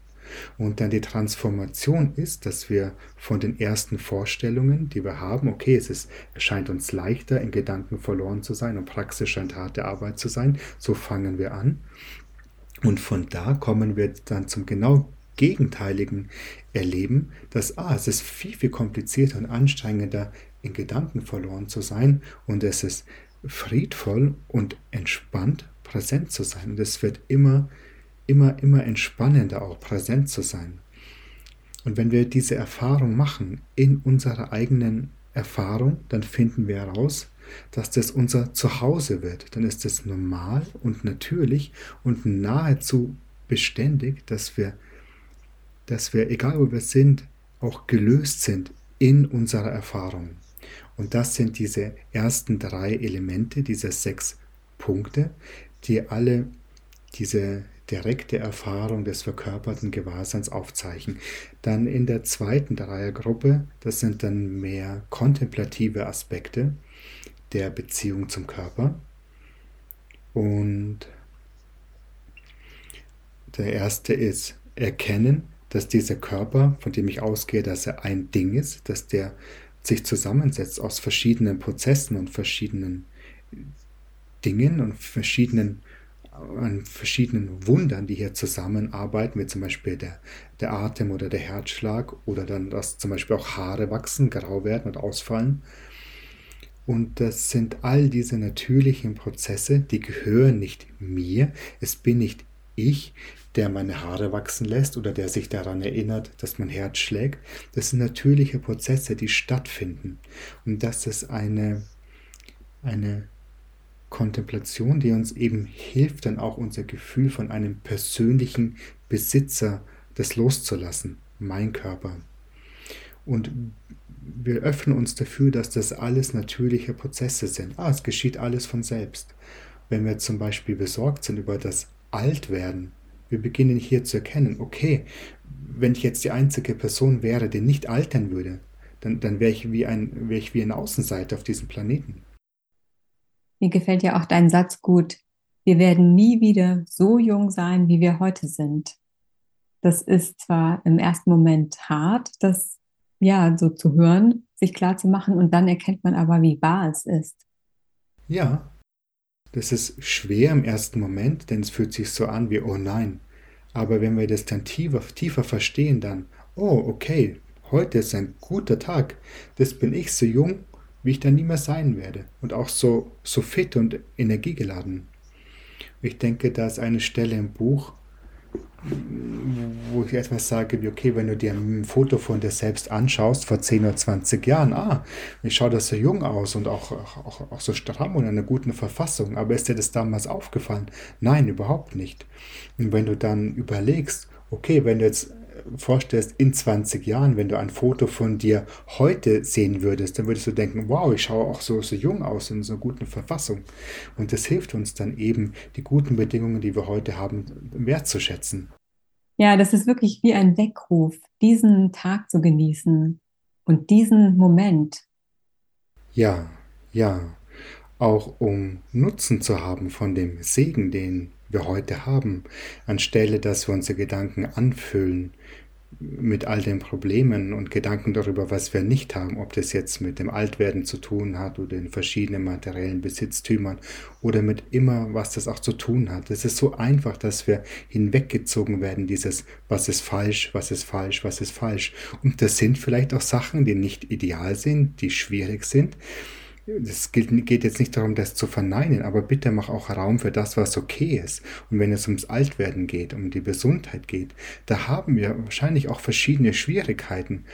Und dann die Transformation ist, dass wir von den ersten Vorstellungen, die wir haben, okay, es ist, erscheint uns leichter, in Gedanken verloren zu sein und Praxis scheint harte Arbeit zu sein, so fangen wir an. Und von da kommen wir dann zum genau gegenteiligen Erleben, dass ah, es ist viel, viel komplizierter und anstrengender, in Gedanken verloren zu sein und es ist friedvoll und entspannt präsent zu sein. Und es wird immer immer, immer entspannender auch präsent zu sein. Und wenn wir diese Erfahrung machen in unserer eigenen Erfahrung, dann finden wir heraus, dass das unser Zuhause wird. Dann ist es normal und natürlich und nahezu beständig, dass wir, dass wir, egal wo wir sind, auch gelöst sind in unserer Erfahrung. Und das sind diese ersten drei Elemente, diese sechs Punkte, die alle diese direkte Erfahrung des verkörperten Gewahrseins aufzeichnen. Dann in der zweiten Dreiergruppe, das sind dann mehr kontemplative Aspekte der Beziehung zum Körper. Und der erste ist erkennen, dass dieser Körper, von dem ich ausgehe, dass er ein Ding ist, dass der sich zusammensetzt aus verschiedenen Prozessen und verschiedenen Dingen und verschiedenen an verschiedenen Wundern, die hier zusammenarbeiten, wie zum Beispiel der, der Atem oder der Herzschlag oder dann, dass zum Beispiel auch Haare wachsen, grau werden und ausfallen. Und das sind all diese natürlichen Prozesse, die gehören nicht mir. Es bin nicht ich, der meine Haare wachsen lässt oder der sich daran erinnert, dass mein Herz schlägt. Das sind natürliche Prozesse, die stattfinden. Und das ist eine, eine Kontemplation, die uns eben hilft, dann auch unser Gefühl von einem persönlichen Besitzer das loszulassen, mein Körper. Und wir öffnen uns dafür, dass das alles natürliche Prozesse sind. Ah, es geschieht alles von selbst. Wenn wir zum Beispiel besorgt sind über das Altwerden, wir beginnen hier zu erkennen, okay, wenn ich jetzt die einzige Person wäre, die nicht altern würde, dann, dann wäre ich, wie ein, wäre ich wie ein Außenseiter auf diesem Planeten. Mir gefällt ja auch dein Satz gut. Wir werden nie wieder so jung sein, wie wir heute sind. Das ist zwar im ersten Moment hart, das ja so zu hören, sich klar zu machen und dann erkennt man aber, wie wahr es ist. Ja, das ist schwer im ersten Moment, denn es fühlt sich so an wie, oh nein. Aber wenn wir das dann tiefer, tiefer verstehen, dann, oh, okay, heute ist ein guter Tag. Das bin ich so jung wie ich dann nie mehr sein werde und auch so, so fit und energiegeladen. Ich denke, da ist eine Stelle im Buch, wo ich etwas sage, okay, wenn du dir ein Foto von dir selbst anschaust, vor 10 oder 20 Jahren, ah, ich schaue das so jung aus und auch, auch, auch so stramm und in einer guten Verfassung, aber ist dir das damals aufgefallen? Nein, überhaupt nicht. Und wenn du dann überlegst, okay, wenn du jetzt vorstellst, in 20 Jahren, wenn du ein Foto von dir heute sehen würdest, dann würdest du denken, wow, ich schaue auch so, so jung aus in so guten Verfassung. Und das hilft uns dann eben, die guten Bedingungen, die wir heute haben, wertzuschätzen. Ja, das ist wirklich wie ein Weckruf, diesen Tag zu genießen und diesen Moment. Ja, ja. Auch um Nutzen zu haben von dem Segen, den wir heute haben, anstelle dass wir unsere Gedanken anfüllen mit all den Problemen und Gedanken darüber, was wir nicht haben, ob das jetzt mit dem Altwerden zu tun hat oder den verschiedenen materiellen Besitztümern oder mit immer, was das auch zu tun hat. Es ist so einfach, dass wir hinweggezogen werden, dieses, was ist falsch, was ist falsch, was ist falsch. Und das sind vielleicht auch Sachen, die nicht ideal sind, die schwierig sind, es geht jetzt nicht darum, das zu verneinen, aber bitte mach auch Raum für das, was okay ist. Und wenn es ums Altwerden geht, um die Gesundheit geht, da haben wir wahrscheinlich auch verschiedene Schwierigkeiten.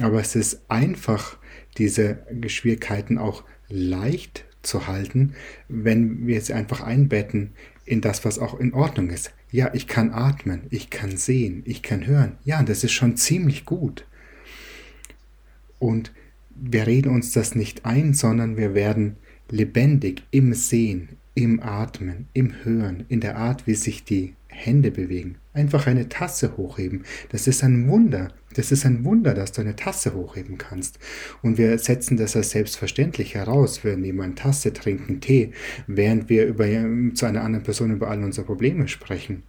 Aber es ist einfach, diese Schwierigkeiten auch leicht zu halten, wenn wir sie einfach einbetten in das, was auch in Ordnung ist. Ja, ich kann atmen, ich kann sehen, ich kann hören. Ja, das ist schon ziemlich gut. Und wir reden uns das nicht ein, sondern wir werden lebendig im Sehen, im Atmen, im Hören, in der Art, wie sich die Hände bewegen. Einfach eine Tasse hochheben. Das ist ein Wunder. Das ist ein Wunder, dass du eine Tasse hochheben kannst. Und wir setzen das als selbstverständlich heraus. Wir nehmen eine Tasse, trinken Tee, während wir über, zu einer anderen Person über all unsere Probleme sprechen.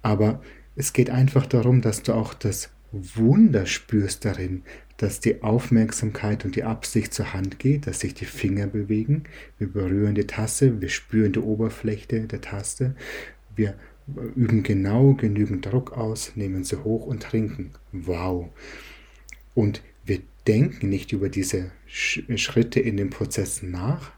Aber es geht einfach darum, dass du auch das Wunder spürst darin, dass die Aufmerksamkeit und die Absicht zur Hand geht, dass sich die Finger bewegen. Wir berühren die Tasse, wir spüren die Oberfläche der Taste, wir üben genau genügend Druck aus, nehmen sie hoch und trinken. Wow. Und wir denken nicht über diese Schritte in den Prozess nach,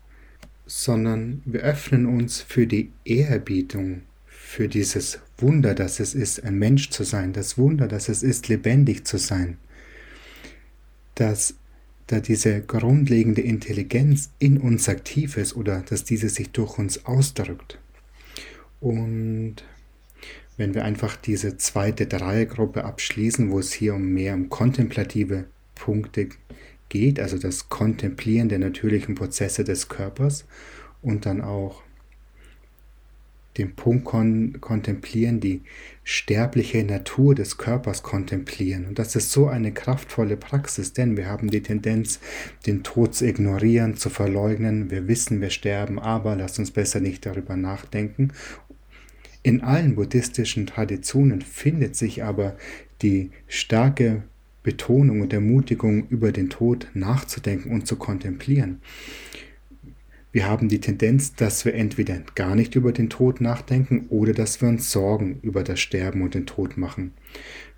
sondern wir öffnen uns für die Ehrerbietung, für dieses Wunder, dass es ist, ein Mensch zu sein, das Wunder, dass es ist, lebendig zu sein, dass da diese grundlegende Intelligenz in uns aktiv ist oder dass diese sich durch uns ausdrückt. Und wenn wir einfach diese zweite Dreiergruppe abschließen, wo es hier um mehr um kontemplative Punkte geht, also das Kontemplieren der natürlichen Prozesse des Körpers und dann auch den Punkt kon kontemplieren, die sterbliche Natur des Körpers kontemplieren. Und das ist so eine kraftvolle Praxis, denn wir haben die Tendenz, den Tod zu ignorieren, zu verleugnen. Wir wissen, wir sterben, aber lasst uns besser nicht darüber nachdenken. In allen buddhistischen Traditionen findet sich aber die starke Betonung und Ermutigung, über den Tod nachzudenken und zu kontemplieren. Wir haben die Tendenz, dass wir entweder gar nicht über den Tod nachdenken oder dass wir uns Sorgen über das Sterben und den Tod machen.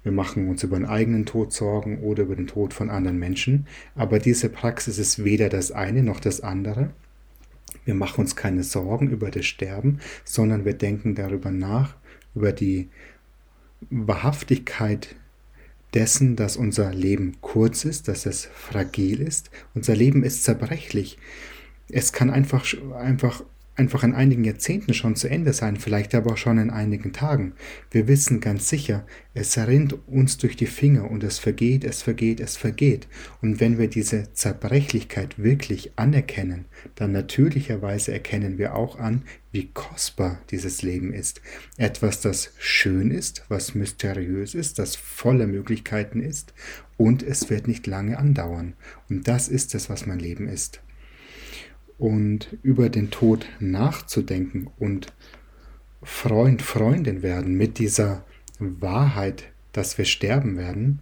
Wir machen uns über den eigenen Tod Sorgen oder über den Tod von anderen Menschen, aber diese Praxis ist weder das eine noch das andere. Wir machen uns keine Sorgen über das Sterben, sondern wir denken darüber nach, über die Wahrhaftigkeit dessen, dass unser Leben kurz ist, dass es fragil ist. Unser Leben ist zerbrechlich es kann einfach, einfach, einfach in einigen Jahrzehnten schon zu Ende sein, vielleicht aber auch schon in einigen Tagen. Wir wissen ganz sicher, es rinnt uns durch die Finger und es vergeht, es vergeht, es vergeht. Und wenn wir diese Zerbrechlichkeit wirklich anerkennen, dann natürlicherweise erkennen wir auch an, wie kostbar dieses Leben ist. Etwas, das schön ist, was mysteriös ist, das voller Möglichkeiten ist und es wird nicht lange andauern. Und das ist es, was mein Leben ist und über den Tod nachzudenken und Freund, Freundin werden mit dieser Wahrheit, dass wir sterben werden,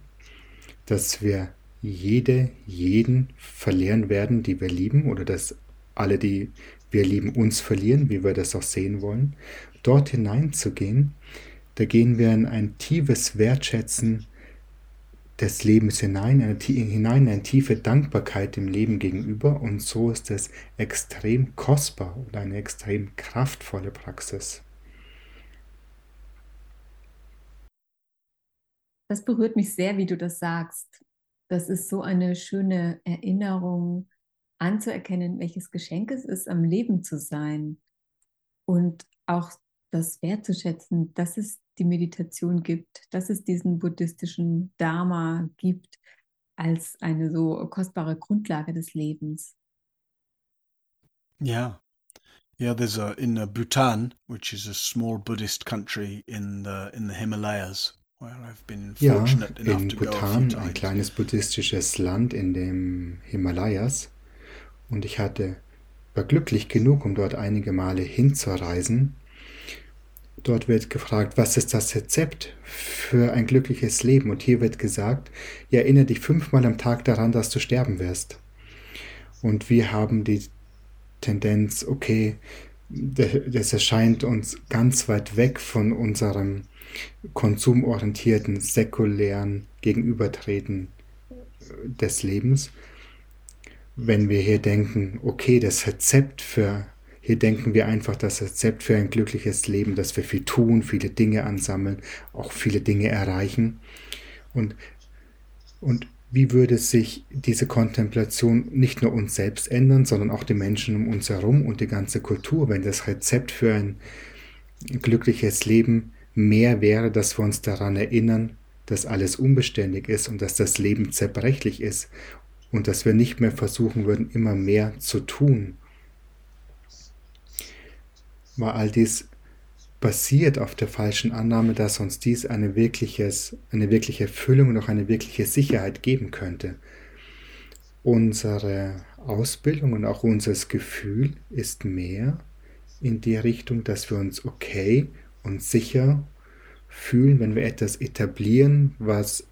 dass wir jede, jeden verlieren werden, die wir lieben, oder dass alle, die wir lieben, uns verlieren, wie wir das auch sehen wollen, dort hineinzugehen, da gehen wir in ein tiefes Wertschätzen des Lebens hinein, eine, hinein eine tiefe Dankbarkeit dem Leben gegenüber und so ist es extrem kostbar und eine extrem kraftvolle Praxis. Das berührt mich sehr, wie du das sagst. Das ist so eine schöne Erinnerung anzuerkennen, welches Geschenk es ist, am Leben zu sein und auch das wertzuschätzen, dass es die Meditation gibt, dass es diesen buddhistischen Dharma gibt als eine so kostbare Grundlage des Lebens. Yeah. Yeah, there's a in uh, Bhutan, which is a small Buddhist country in the in the Himalayas, where I've been fortunate ja, enough in to Bhutan, go a ein kleines buddhistisches Land in den Himalayas, und ich hatte war glücklich genug, um dort einige Male hinzureisen Dort wird gefragt, was ist das Rezept für ein glückliches Leben? Und hier wird gesagt, ja, erinnere dich fünfmal am Tag daran, dass du sterben wirst. Und wir haben die Tendenz, okay, das erscheint uns ganz weit weg von unserem konsumorientierten, säkulären Gegenübertreten des Lebens. Wenn wir hier denken, okay, das Rezept für hier denken wir einfach das Rezept für ein glückliches Leben, dass wir viel tun, viele Dinge ansammeln, auch viele Dinge erreichen. Und, und wie würde sich diese Kontemplation nicht nur uns selbst ändern, sondern auch die Menschen um uns herum und die ganze Kultur, wenn das Rezept für ein glückliches Leben mehr wäre, dass wir uns daran erinnern, dass alles unbeständig ist und dass das Leben zerbrechlich ist und dass wir nicht mehr versuchen würden, immer mehr zu tun war all dies basiert auf der falschen Annahme, dass uns dies eine, wirkliches, eine wirkliche Erfüllung und auch eine wirkliche Sicherheit geben könnte. Unsere Ausbildung und auch unser Gefühl ist mehr in die Richtung, dass wir uns okay und sicher fühlen, wenn wir etwas etablieren, was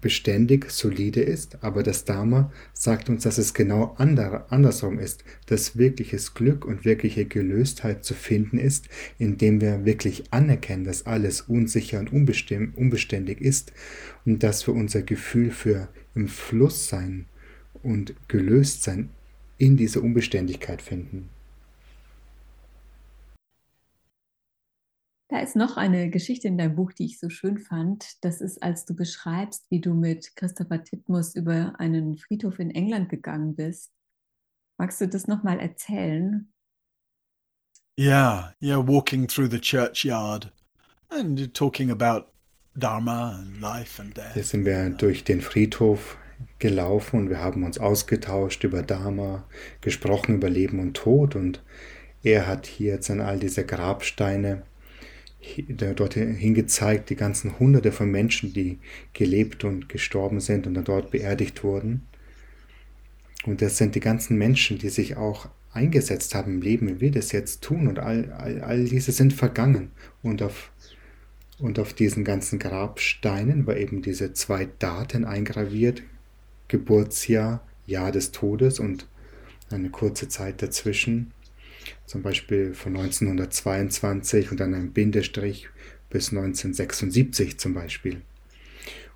beständig, solide ist, aber das Dharma sagt uns, dass es genau ander, andersrum ist, dass wirkliches Glück und wirkliche Gelöstheit zu finden ist, indem wir wirklich anerkennen, dass alles unsicher und unbeständig ist und dass wir unser Gefühl für im Fluss sein und gelöst sein in dieser Unbeständigkeit finden. Da ist noch eine Geschichte in deinem Buch, die ich so schön fand. Das ist, als du beschreibst, wie du mit Christopher Titmus über einen Friedhof in England gegangen bist. Magst du das nochmal erzählen? Yeah, yeah, walking through the churchyard and talking about Dharma and life and death. Hier sind wir durch den Friedhof gelaufen und wir haben uns ausgetauscht über Dharma, gesprochen über Leben und Tod und er hat hier jetzt an all diese Grabsteine dorthin gezeigt, die ganzen Hunderte von Menschen, die gelebt und gestorben sind und dann dort beerdigt wurden. Und das sind die ganzen Menschen, die sich auch eingesetzt haben im Leben, wie wir das jetzt tun. Und all, all, all diese sind vergangen. Und auf, und auf diesen ganzen Grabsteinen war eben diese zwei Daten eingraviert. Geburtsjahr, Jahr des Todes und eine kurze Zeit dazwischen zum Beispiel von 1922 und dann ein Bindestrich bis 1976 zum Beispiel.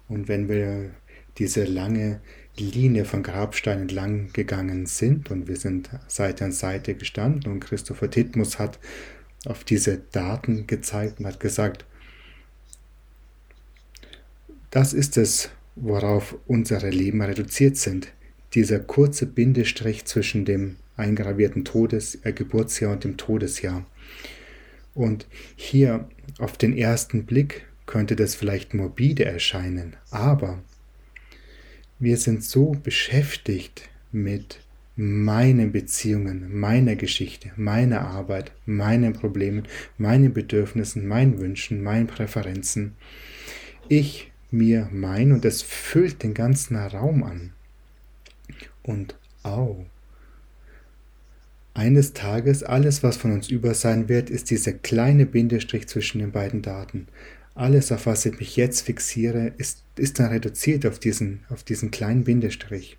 Und wenn wir diese lange Linie von Grabsteinen entlang gegangen sind und wir sind Seite an Seite gestanden und Christopher Titmus hat auf diese Daten gezeigt und hat gesagt, das ist es, worauf unsere Leben reduziert sind. Dieser kurze Bindestrich zwischen dem eingravierten Todes, äh, Geburtsjahr und dem Todesjahr. Und hier auf den ersten Blick könnte das vielleicht morbide erscheinen, aber wir sind so beschäftigt mit meinen Beziehungen, meiner Geschichte, meiner Arbeit, meinen Problemen, meinen Bedürfnissen, meinen Wünschen, meinen Präferenzen. Ich, mir, mein und es füllt den ganzen Raum an. Und au, eines Tages, alles, was von uns über sein wird, ist dieser kleine Bindestrich zwischen den beiden Daten. Alles, auf was ich mich jetzt fixiere, ist, ist dann reduziert auf diesen, auf diesen kleinen Bindestrich.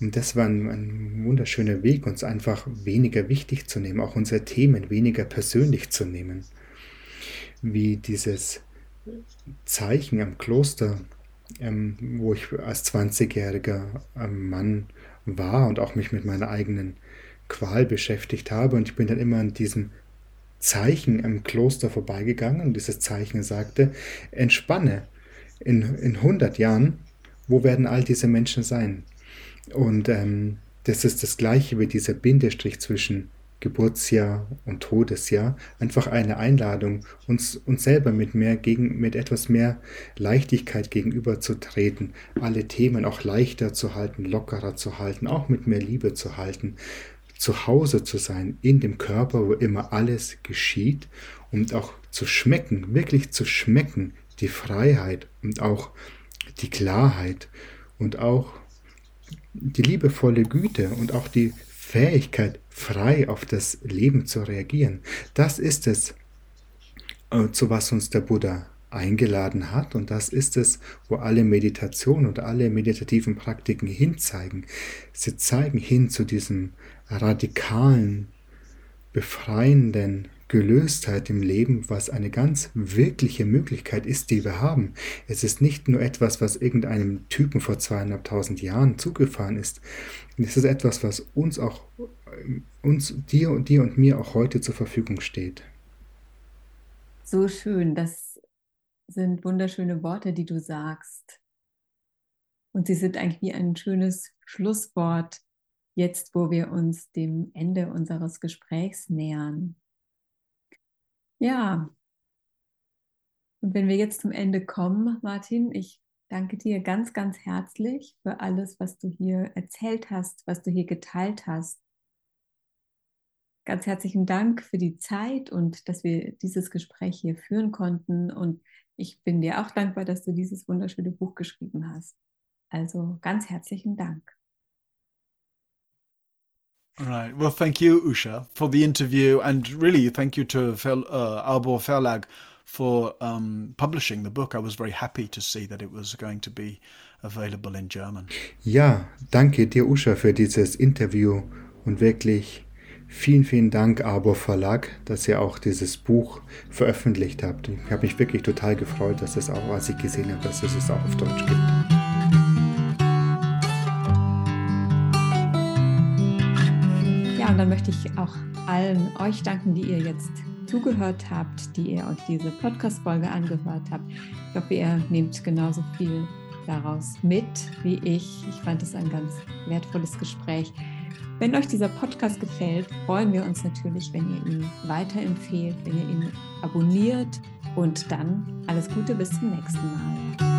Und das war ein, ein wunderschöner Weg, uns einfach weniger wichtig zu nehmen, auch unsere Themen weniger persönlich zu nehmen. Wie dieses Zeichen am Kloster, ähm, wo ich als 20-jähriger ähm, Mann war und auch mich mit meiner eigenen Qual beschäftigt habe. Und ich bin dann immer an diesem Zeichen im Kloster vorbeigegangen und dieses Zeichen sagte, entspanne, in, in 100 Jahren, wo werden all diese Menschen sein? Und ähm, das ist das gleiche wie dieser Bindestrich zwischen Geburtsjahr und Todesjahr. Einfach eine Einladung, uns, uns selber mit mehr gegen, mit etwas mehr Leichtigkeit gegenüberzutreten, alle Themen auch leichter zu halten, lockerer zu halten, auch mit mehr Liebe zu halten zu Hause zu sein, in dem Körper, wo immer alles geschieht und auch zu schmecken, wirklich zu schmecken, die Freiheit und auch die Klarheit und auch die liebevolle Güte und auch die Fähigkeit, frei auf das Leben zu reagieren. Das ist es, äh, zu was uns der Buddha eingeladen hat. Und das ist es, wo alle Meditationen und alle meditativen Praktiken hinzeigen. Sie zeigen hin zu diesem radikalen, befreienden Gelöstheit im Leben, was eine ganz wirkliche Möglichkeit ist, die wir haben. Es ist nicht nur etwas, was irgendeinem Typen vor zweieinhalbtausend Jahren zugefahren ist. Es ist etwas, was uns auch, uns, dir und dir und mir auch heute zur Verfügung steht. So schön, das sind wunderschöne Worte, die du sagst. Und sie sind eigentlich wie ein schönes Schlusswort jetzt, wo wir uns dem Ende unseres Gesprächs nähern. Ja, und wenn wir jetzt zum Ende kommen, Martin, ich danke dir ganz, ganz herzlich für alles, was du hier erzählt hast, was du hier geteilt hast. Ganz herzlichen Dank für die Zeit und dass wir dieses Gespräch hier führen konnten. Und ich bin dir auch dankbar, dass du dieses wunderschöne Buch geschrieben hast. Also ganz herzlichen Dank. Right. Well, thank you, Usha, for the interview, and really thank you to Fel, uh, Arbor Verlag for um, publishing the book. I was very happy to see that it was going to be available in German. Ja, danke dir, Usha, für dieses Interview und wirklich vielen, vielen Dank, Arbor Verlag, dass ihr auch dieses Buch veröffentlicht habt. Ich habe mich wirklich total gefreut, dass es auch, als ich gesehen habe, dass es es auch auf Deutsch gibt. Und dann möchte ich auch allen euch danken, die ihr jetzt zugehört habt, die ihr euch diese Podcast-Folge angehört habt. Ich hoffe, ihr nehmt genauso viel daraus mit wie ich. Ich fand es ein ganz wertvolles Gespräch. Wenn euch dieser Podcast gefällt, freuen wir uns natürlich, wenn ihr ihn weiterempfehlt, wenn ihr ihn abonniert und dann alles Gute bis zum nächsten Mal.